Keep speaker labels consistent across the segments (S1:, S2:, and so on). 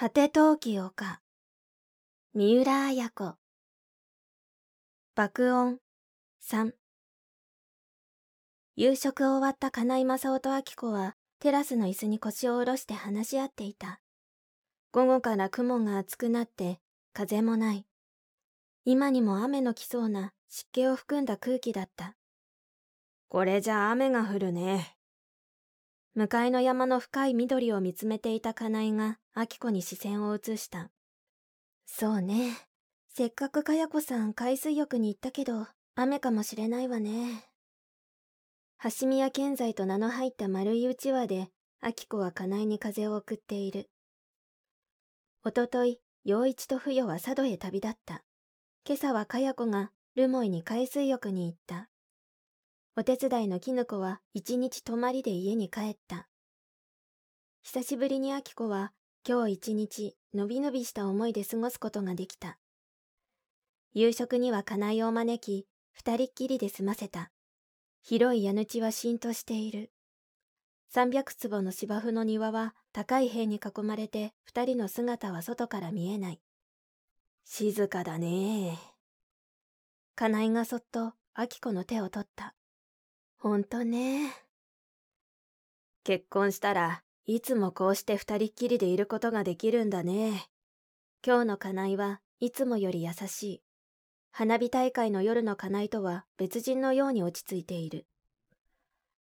S1: 果て陶器丘三浦綾子。爆音3夕食を終わった金井正夫と明子はテラスの椅子に腰を下ろして話し合っていた。午後から雲が厚くなって風もない。今にも雨の来そうな湿気を含んだ空気だった。
S2: これじゃ雨が降るね。
S1: 向かいの山の深い緑を見つめていた金井が明子に視線を移した。そうね。せっかくかや子さん海水浴に行ったけど、雨かもしれないわね。橋宮建材と名の入った丸いうちわで、明子は金井に風を送っている。おととい、陽一と不与は佐渡へ旅立った。今朝はかや子が留萌に海水浴に行った。お手伝いの絹子は一日泊まりで家に帰った。久しぶりに明子は今日一日のびのびした思いで過ごすことができた。夕食には金井を招き、二人っきりで済ませた。広い家主はしんとしている。三百坪の芝生の庭は高い塀に囲まれて二人の姿は外から見えない。静かだね金井がそっと明子の手を取った。ほんとね。
S2: 結婚したらいつもこうして二人っきりでいることができるんだね。
S1: 今日の金井はいつもより優しい。花火大会の夜の金井とは別人のように落ち着いている。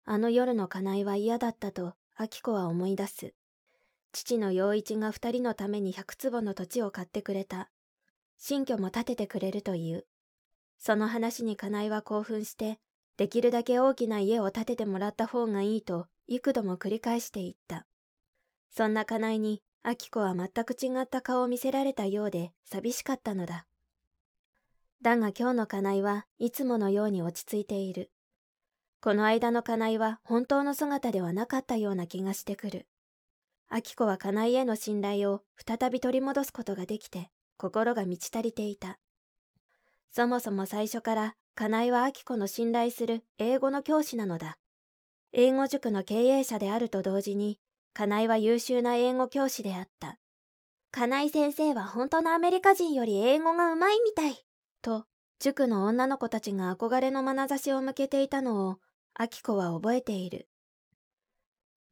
S1: あの夜の金井は嫌だったと明子は思い出す。父の陽一が二人のために百坪の土地を買ってくれた。新居も建ててくれるという。その話に金井は興奮してできるだけ大きな家を建ててもらった方がいいと幾度も繰り返していった。そんな金井に、明子は全く違った顔を見せられたようで寂しかったのだ。だが今日の金井はいつものように落ち着いている。この間の金井は本当の姿ではなかったような気がしてくる。明子は金井への信頼を再び取り戻すことができて、心が満ち足りていた。そもそも最初から金井は明子の信頼する英語の教師なのだ。英語塾の経営者であると同時に、金井は優秀な英語教師であった。金井先生は本当のアメリカ人より英語がうまいみたい。と、塾の女の子たちが憧れの眼差しを向けていたのを、明子は覚えている。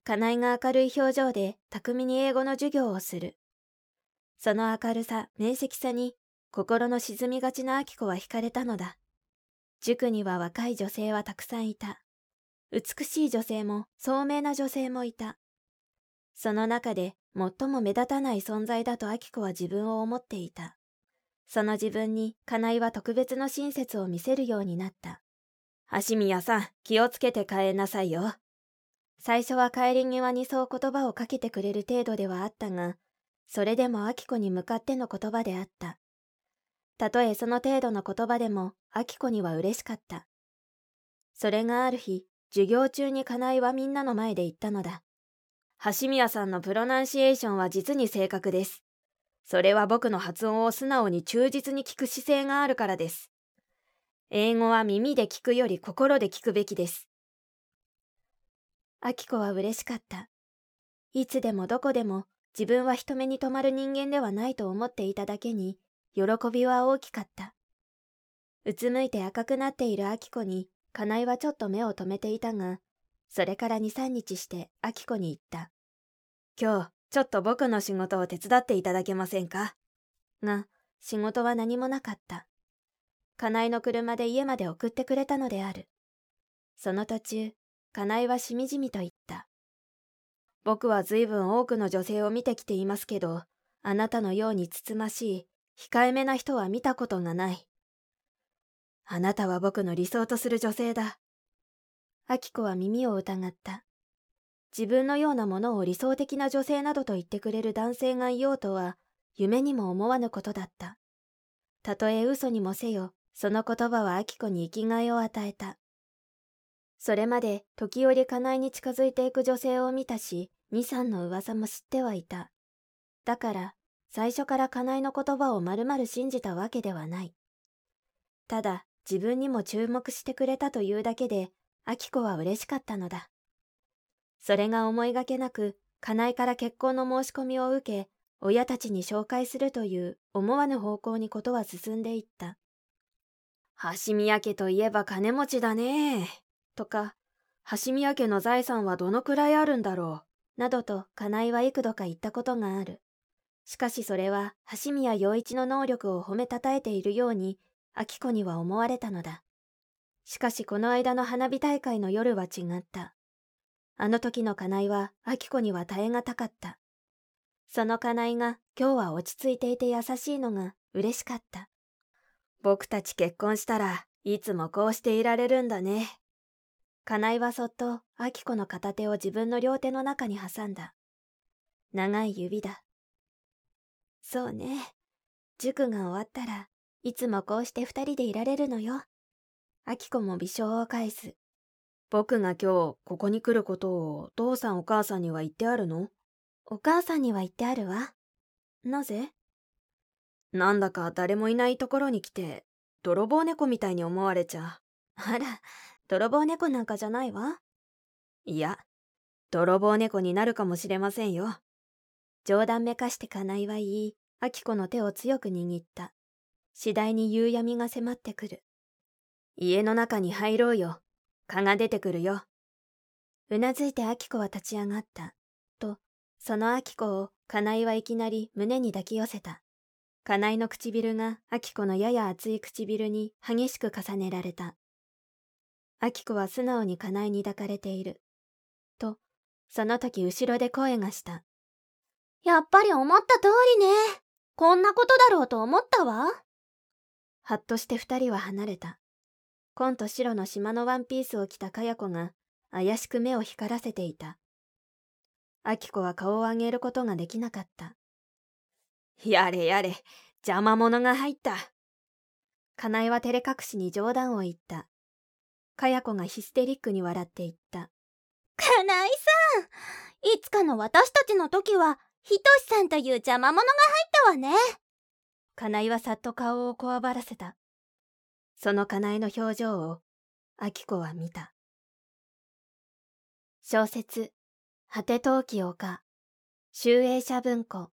S1: 金井が明るい表情で巧みに英語の授業をする。その明るさ、面積さに、心の沈みがちな明子は惹かれたのだ。塾には若い女性はたくさんいた。美しい女性も聡明な女性もいた。その中で最も目立たない存在だと明子は自分を思っていた。その自分に金井は特別の親切を見せるようになった。
S2: 橋宮さん、気をつけて帰んなさいよ。
S1: 最初は帰り際にそう言葉をかけてくれる程度ではあったが、それでも明子に向かっての言葉であった。たとえその程度の言葉でも、明子には嬉しかった。それがある日、授業中に金井はみんなの前で言ったのだ。
S2: 橋宮さんのプロナンシエーションは実に正確です。それは僕の発音を素直に忠実に聞く姿勢があるからです。英語は耳で聞くより心で聞くべきです。
S1: 明子は嬉しかった。いつでもどこでも自分は人目に留まる人間ではないと思っていただけに、喜びは大きかった。うつむいて赤くなっている明子に、金井はちょっと目を留めていたが、それから二三日して明子に言った。
S2: 今日、ちょっと僕の仕事を手伝っていただけませんか？
S1: が、仕事は何もなかった。金井の車で家まで送ってくれたのである。その途中、金井はしみじみと言った。
S2: 僕は随分多くの女性を見てきていますけど、あなたのようにつつましい、控えめな人は見たことがない。あなたは僕の理想とする女性だ。
S1: アキコは耳を疑った。自分のようなものを理想的な女性などと言ってくれる男性がいようとは、夢にも思わぬことだった。たとえ嘘にもせよ、その言葉はアキコに生きがいを与えた。それまで時折家内に近づいていく女性を見たし、二三の噂も知ってはいた。だから、最初から家内の言葉をまるまる信じたわけではない。ただ、自分にも注目してくれたというだけで、秋子は嬉しかったのだ。それが思いがけなく、家内から結婚の申し込みを受け、親たちに紹介するという思わぬ方向にことは進んでいった。
S2: 橋宮家といえば金持ちだね。とか、橋宮家の財産はどのくらいあるんだろ
S1: う。などと、金井は幾度か言ったことがある。しかしそれは、橋宮陽一の能力を褒めたたえているように、明子には思われたのだ。しかしこの間の花火大会の夜は違った。あの時の金井は、明子には耐え難かった。その金井が今日は落ち着いていて優しいのが嬉しかった。
S2: 僕たち結婚したらいつもこうしていられるんだね。
S1: 金井はそっと明子の片手を自分の両手の中に挟んだ。長い指だ。そうね。塾が終わったらいつもこうして二人でいられるのよ。明子も微笑を返す。
S2: 僕が今日ここに来ることをお父さんお母さんには言ってあるの？
S1: お母さんには言ってあるわ。なぜ？
S2: なんだか誰もいないところに来て、泥棒猫みたいに思われちゃ
S1: あら、泥棒猫なんかじゃないわ。
S2: いや、泥棒猫になるかもしれませんよ。
S1: 冗談めかして金井は言い、明子の手を強く握った。次第に夕闇が迫ってくる。
S2: 家の中に入ろうよ。蚊が出てくるよ。
S1: うなずいて明子は立ち上がった。とそのアキコを金井はいきなり胸に抱き寄せた。金井の唇がアキコのやや熱い唇に激しく重ねられた。アキコは素直に金井に抱かれている。と、その時後ろで声がした。
S3: やっぱり思った通りね。こんなことだろうと思ったわ。
S1: はっとして二人は離れた。紺と白の島のワンピースを着たかや子が怪しく目を光らせていた。キ子は顔を上げることができなかった。
S2: やれやれ、邪魔者が入った。
S1: 金井は照れ隠しに冗談を言った。かや子がヒステリックに笑って言った。
S3: 金井さんいつかの私たちの時は、ひとしさんという邪魔者が入ったわね。
S1: 金井はさっと顔をこわばらせた。そのかなえの表情を、秋子は見た。小説果て陶器丘、集英社文庫。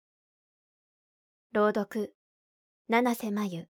S1: 朗読、七瀬真由。